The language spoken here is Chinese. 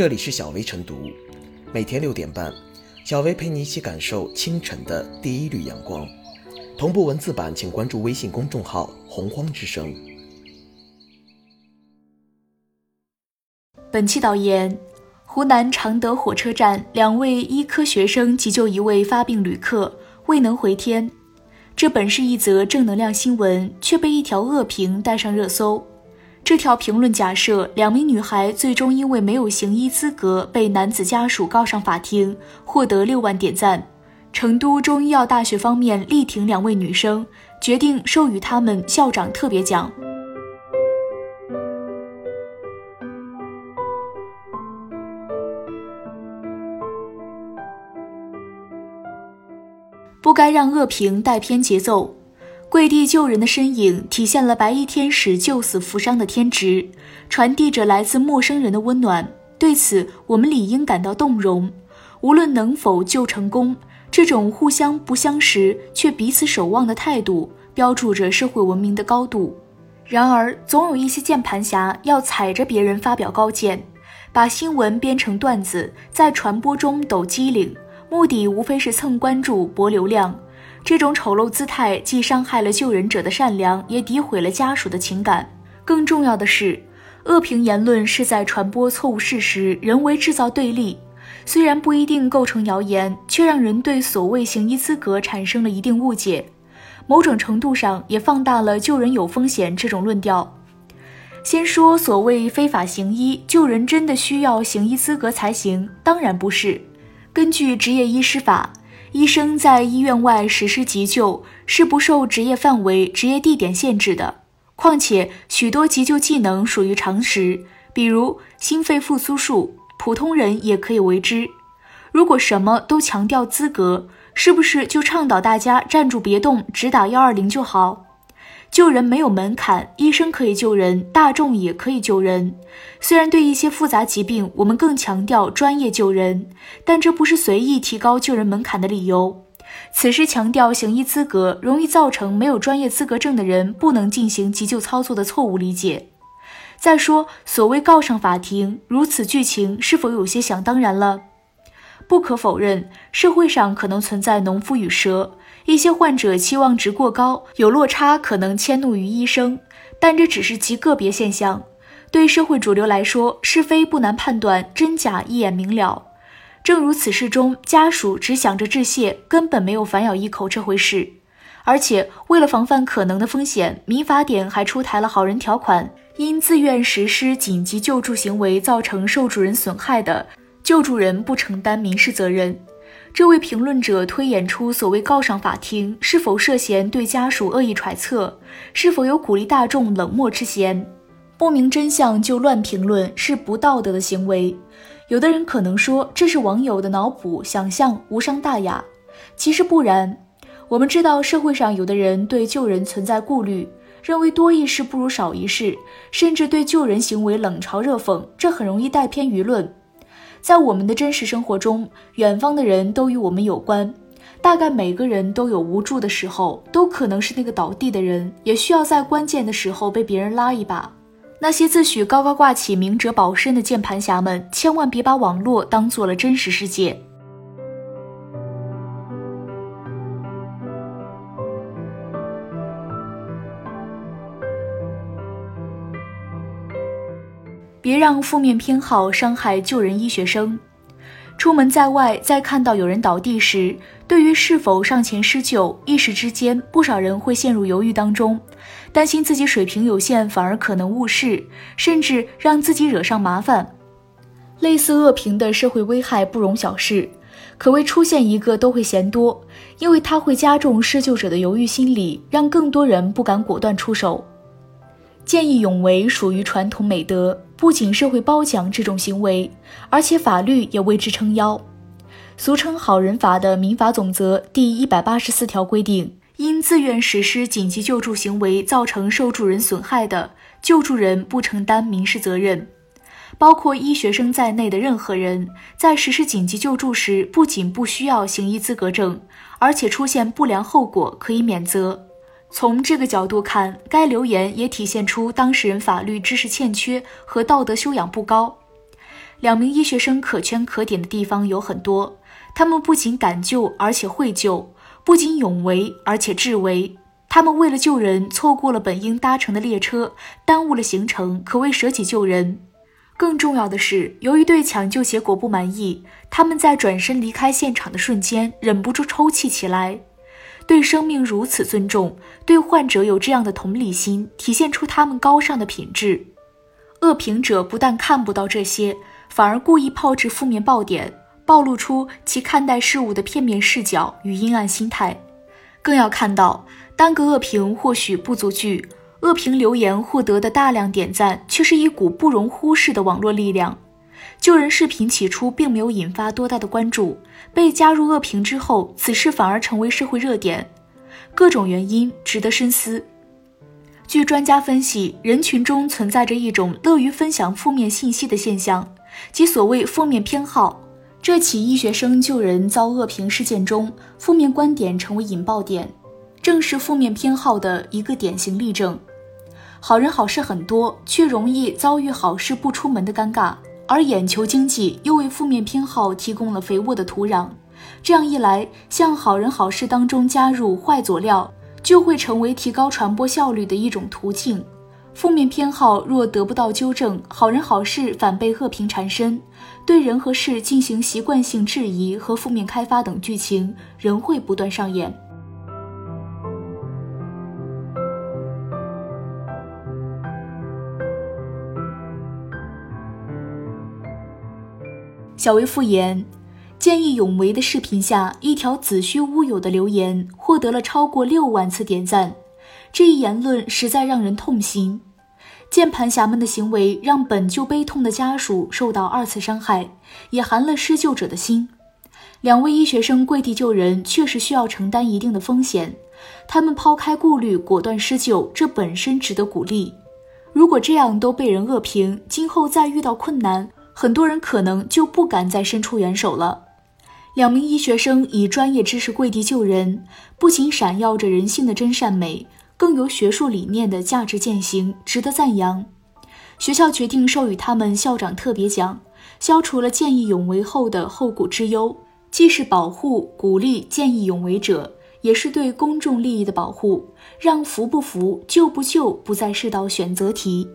这里是小薇晨读，每天六点半，小薇陪你一起感受清晨的第一缕阳光。同步文字版，请关注微信公众号“洪荒之声”。本期导言：湖南常德火车站两位医科学生急救一位发病旅客，未能回天。这本是一则正能量新闻，却被一条恶评带上热搜。这条评论假设两名女孩最终因为没有行医资格被男子家属告上法庭，获得六万点赞。成都中医药大学方面力挺两位女生，决定授予她们校长特别奖。不该让恶评带偏节奏。跪地救人的身影，体现了白衣天使救死扶伤的天职，传递着来自陌生人的温暖。对此，我们理应感到动容。无论能否救成功，这种互相不相识却彼此守望的态度，标注着社会文明的高度。然而，总有一些键盘侠要踩着别人发表高见，把新闻编成段子，在传播中抖机灵，目的无非是蹭关注、博流量。这种丑陋姿态既伤害了救人者的善良，也诋毁了家属的情感。更重要的是，恶评言论是在传播错误事实，人为制造对立。虽然不一定构成谣言，却让人对所谓行医资格产生了一定误解。某种程度上，也放大了救人有风险这种论调。先说所谓非法行医，救人真的需要行医资格才行？当然不是。根据执业医师法。医生在医院外实施急救是不受职业范围、职业地点限制的。况且，许多急救技能属于常识，比如心肺复苏术，普通人也可以为之。如果什么都强调资格，是不是就倡导大家站住别动，只打幺二零就好？救人没有门槛，医生可以救人，大众也可以救人。虽然对一些复杂疾病，我们更强调专业救人，但这不是随意提高救人门槛的理由。此时强调行医资格，容易造成没有专业资格证的人不能进行急救操作的错误理解。再说，所谓告上法庭，如此剧情是否有些想当然了？不可否认，社会上可能存在农夫与蛇。一些患者期望值过高，有落差可能迁怒于医生，但这只是极个别现象。对社会主流来说，是非不难判断，真假一眼明了。正如此事中，家属只想着致谢，根本没有反咬一口这回事。而且，为了防范可能的风险，民法典还出台了好人条款：因自愿实施紧急救助行为造成受助人损害的，救助人不承担民事责任。这位评论者推演出所谓告上法庭，是否涉嫌对家属恶意揣测？是否有鼓励大众冷漠之嫌？不明真相就乱评论是不道德的行为。有的人可能说这是网友的脑补想象，无伤大雅。其实不然。我们知道社会上有的人对救人存在顾虑，认为多一事不如少一事，甚至对救人行为冷嘲热讽，这很容易带偏舆论。在我们的真实生活中，远方的人都与我们有关。大概每个人都有无助的时候，都可能是那个倒地的人，也需要在关键的时候被别人拉一把。那些自诩高高挂起明哲保身的键盘侠们，千万别把网络当做了真实世界。别让负面偏好伤害救人医学生。出门在外，在看到有人倒地时，对于是否上前施救，一时之间，不少人会陷入犹豫当中，担心自己水平有限，反而可能误事，甚至让自己惹上麻烦。类似恶评的社会危害不容小视，可谓出现一个都会嫌多，因为它会加重施救者的犹豫心理，让更多人不敢果断出手。见义勇为属于传统美德，不仅社会褒奖这种行为，而且法律也为之撑腰。俗称“好人法”的民法总则第一百八十四条规定，因自愿实施紧急救助行为造成受助人损害的，救助人不承担民事责任。包括医学生在内的任何人，在实施紧急救助时，不仅不需要行医资格证，而且出现不良后果可以免责。从这个角度看，该留言也体现出当事人法律知识欠缺和道德修养不高。两名医学生可圈可点的地方有很多，他们不仅敢救，而且会救；不仅勇为，而且智为。他们为了救人，错过了本应搭乘的列车，耽误了行程，可谓舍己救人。更重要的是，由于对抢救结果不满意，他们在转身离开现场的瞬间，忍不住抽泣起来。对生命如此尊重，对患者有这样的同理心，体现出他们高尚的品质。恶评者不但看不到这些，反而故意炮制负面爆点，暴露出其看待事物的片面视角与阴暗心态。更要看到，单个恶评或许不足惧。恶评留言获得的大量点赞，却是一股不容忽视的网络力量。救人视频起初并没有引发多大的关注，被加入恶评之后，此事反而成为社会热点。各种原因值得深思。据专家分析，人群中存在着一种乐于分享负面信息的现象，即所谓负面偏好。这起医学生救人遭恶评事件中，负面观点成为引爆点，正是负面偏好的一个典型例证。好人好事很多，却容易遭遇好事不出门的尴尬，而眼球经济又为负面偏好提供了肥沃的土壤。这样一来，向好人好事当中加入坏佐料，就会成为提高传播效率的一种途径。负面偏好若得不到纠正，好人好事反被恶评缠身，对人和事进行习惯性质疑和负面开发等剧情仍会不断上演。小薇复言，见义勇为的视频下，一条子虚乌有的留言获得了超过六万次点赞。这一言论实在让人痛心。键盘侠们的行为让本就悲痛的家属受到二次伤害，也寒了施救者的心。两位医学生跪地救人，确实需要承担一定的风险。他们抛开顾虑，果断施救，这本身值得鼓励。如果这样都被人恶评，今后再遇到困难，很多人可能就不敢再伸出援手了。两名医学生以专业知识跪地救人，不仅闪耀着人性的真善美，更有学术理念的价值践行，值得赞扬。学校决定授予他们校长特别奖，消除了见义勇为后的后顾之忧，既是保护鼓励见义勇为者，也是对公众利益的保护，让服不服、救不救不再是道选择题。